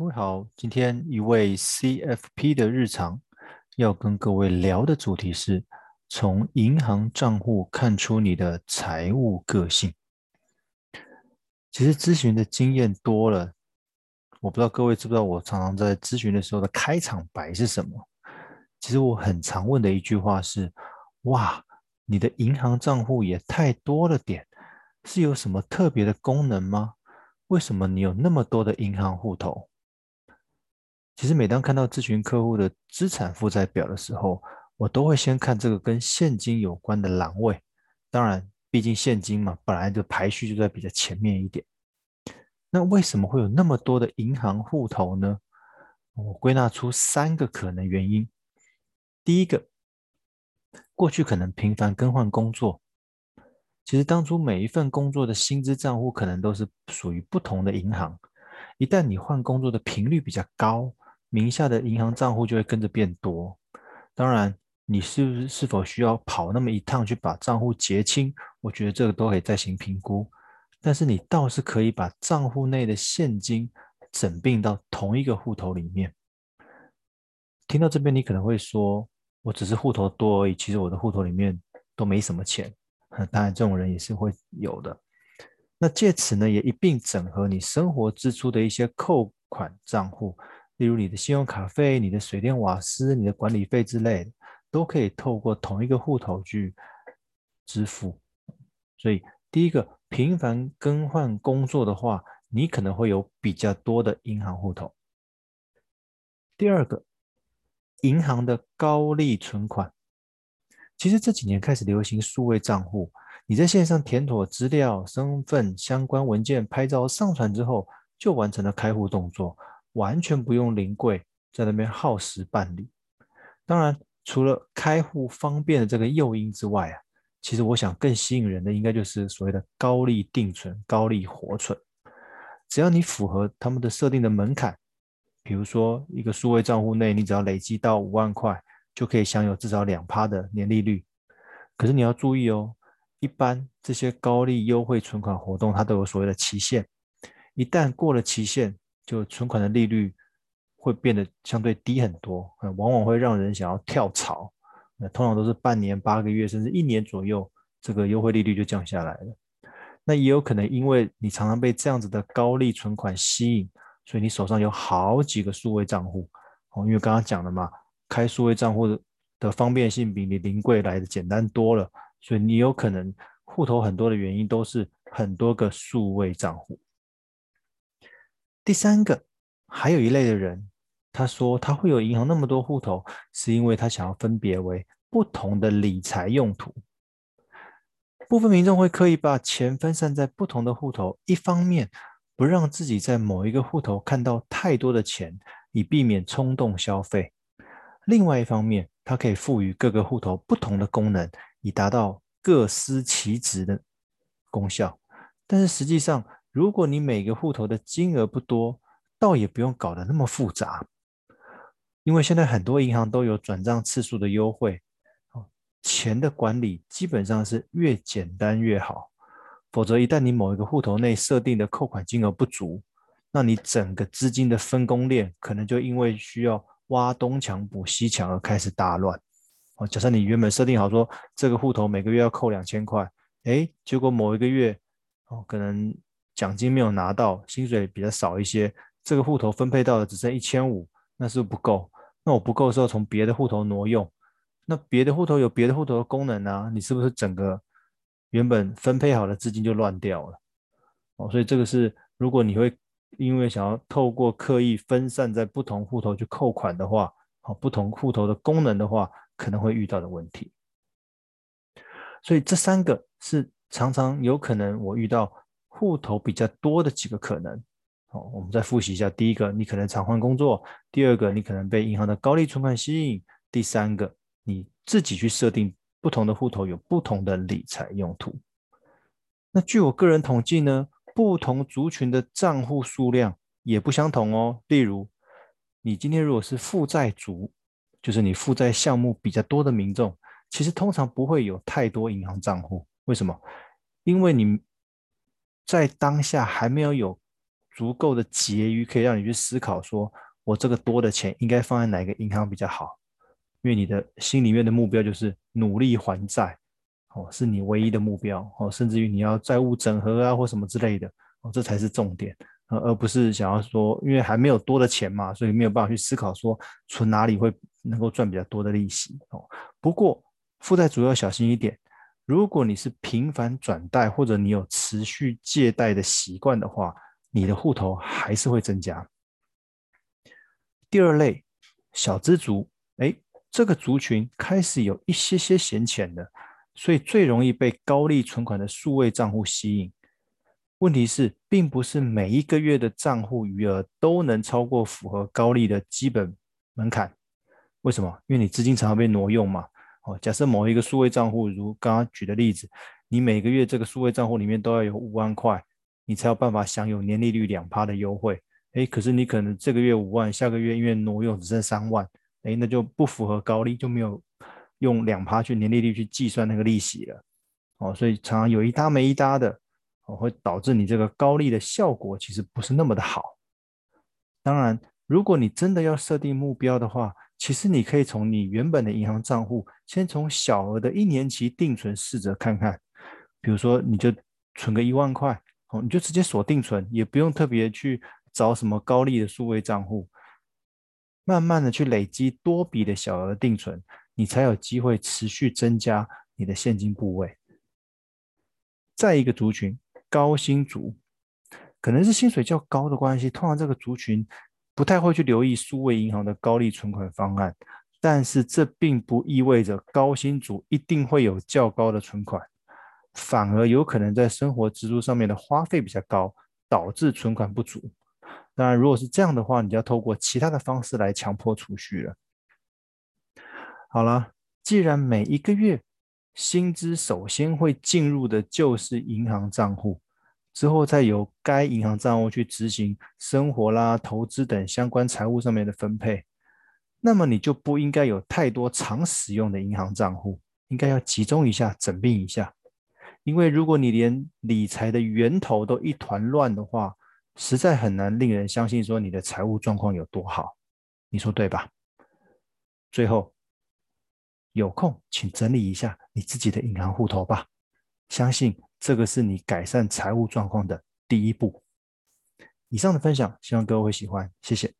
各位好，今天一位 CFP 的日常要跟各位聊的主题是从银行账户看出你的财务个性。其实咨询的经验多了，我不知道各位知不知道，我常常在咨询的时候的开场白是什么？其实我很常问的一句话是：哇，你的银行账户也太多了点，是有什么特别的功能吗？为什么你有那么多的银行户头？其实每当看到咨询客户的资产负债表的时候，我都会先看这个跟现金有关的栏位。当然，毕竟现金嘛，本来就排序就在比较前面一点。那为什么会有那么多的银行户头呢？我归纳出三个可能原因。第一个，过去可能频繁更换工作，其实当初每一份工作的薪资账户可能都是属于不同的银行。一旦你换工作的频率比较高，名下的银行账户就会跟着变多，当然，你是不是是否需要跑那么一趟去把账户结清？我觉得这个都可以再行评估。但是你倒是可以把账户内的现金整并到同一个户头里面。听到这边，你可能会说，我只是户头多而已，其实我的户头里面都没什么钱。当然，这种人也是会有的。那借此呢，也一并整合你生活支出的一些扣款账户。例如你的信用卡费、你的水电瓦斯、你的管理费之类的，都可以透过同一个户头去支付。所以，第一个，频繁更换工作的话，你可能会有比较多的银行户头。第二个，银行的高利存款。其实这几年开始流行数位账户，你在线上填妥资料、身份相关文件、拍照上传之后，就完成了开户动作。完全不用临柜在那边耗时办理。当然，除了开户方便的这个诱因之外啊，其实我想更吸引人的应该就是所谓的高利定存、高利活存。只要你符合他们的设定的门槛，比如说一个数位账户内，你只要累积到五万块，就可以享有至少两趴的年利率。可是你要注意哦，一般这些高利优惠存款活动，它都有所谓的期限，一旦过了期限，就存款的利率会变得相对低很多，往往会让人想要跳槽。那通常都是半年、八个月，甚至一年左右，这个优惠利率就降下来了。那也有可能因为你常常被这样子的高利存款吸引，所以你手上有好几个数位账户。哦，因为刚刚讲了嘛，开数位账户的方便性比你临柜来的简单多了，所以你有可能户头很多的原因都是很多个数位账户。第三个，还有一类的人，他说他会有银行那么多户头，是因为他想要分别为不同的理财用途。部分民众会刻意把钱分散在不同的户头，一方面不让自己在某一个户头看到太多的钱，以避免冲动消费；另外一方面，它可以赋予各个户头不同的功能，以达到各司其职的功效。但是实际上，如果你每个户头的金额不多，倒也不用搞得那么复杂，因为现在很多银行都有转账次数的优惠，钱的管理基本上是越简单越好。否则，一旦你某一个户头内设定的扣款金额不足，那你整个资金的分工链可能就因为需要挖东墙补西墙而开始大乱。哦，假设你原本设定好说这个户头每个月要扣两千块，诶，结果某一个月哦可能。奖金没有拿到，薪水比较少一些，这个户头分配到的只剩一千五，那是不是不够？那我不够的时候，从别的户头挪用，那别的户头有别的户头的功能啊，你是不是整个原本分配好的资金就乱掉了？哦，所以这个是如果你会因为想要透过刻意分散在不同户头去扣款的话，好，不同户头的功能的话，可能会遇到的问题。所以这三个是常常有可能我遇到。户头比较多的几个可能，好，我们再复习一下：第一个，你可能常换工作；第二个，你可能被银行的高利存款吸引；第三个，你自己去设定不同的户头有不同的理财用途。那据我个人统计呢，不同族群的账户数量也不相同哦。例如，你今天如果是负债族，就是你负债项目比较多的民众，其实通常不会有太多银行账户。为什么？因为你。在当下还没有有足够的结余，可以让你去思考说，我这个多的钱应该放在哪个银行比较好？因为你的心里面的目标就是努力还债，哦，是你唯一的目标，哦，甚至于你要债务整合啊或什么之类的，哦，这才是重点，而而不是想要说，因为还没有多的钱嘛，所以没有办法去思考说存哪里会能够赚比较多的利息，哦。不过负债主要小心一点。如果你是频繁转贷，或者你有持续借贷的习惯的话，你的户头还是会增加。第二类小资族，哎，这个族群开始有一些些闲钱的，所以最容易被高利存款的数位账户吸引。问题是，并不是每一个月的账户余额都能超过符合高利的基本门槛。为什么？因为你资金常常被挪用嘛。假设某一个数位账户，如刚刚举的例子，你每个月这个数位账户里面都要有五万块，你才有办法享有年利率两趴的优惠。诶，可是你可能这个月五万，下个月因为挪用只剩三万，诶，那就不符合高利，就没有用两趴去年利率去计算那个利息了。哦，所以常常有一搭没一搭的，哦，会导致你这个高利的效果其实不是那么的好。当然，如果你真的要设定目标的话，其实你可以从你原本的银行账户，先从小额的一年期定存试着看看，比如说你就存个一万块，哦，你就直接锁定存，也不用特别去找什么高利的数位账户，慢慢的去累积多笔的小额定存，你才有机会持续增加你的现金部位。再一个族群，高薪族，可能是薪水较高的关系，通常这个族群。不太会去留意数位银行的高利存款方案，但是这并不意味着高薪族一定会有较高的存款，反而有可能在生活支出上面的花费比较高，导致存款不足。当然，如果是这样的话，你就要透过其他的方式来强迫储蓄了。好了，既然每一个月薪资首先会进入的就是银行账户。之后再由该银行账户去执行生活啦、投资等相关财务上面的分配，那么你就不应该有太多常使用的银行账户，应该要集中一下、整并一下。因为如果你连理财的源头都一团乱的话，实在很难令人相信说你的财务状况有多好，你说对吧？最后，有空请整理一下你自己的银行户头吧，相信。这个是你改善财务状况的第一步。以上的分享，希望各位会喜欢，谢谢。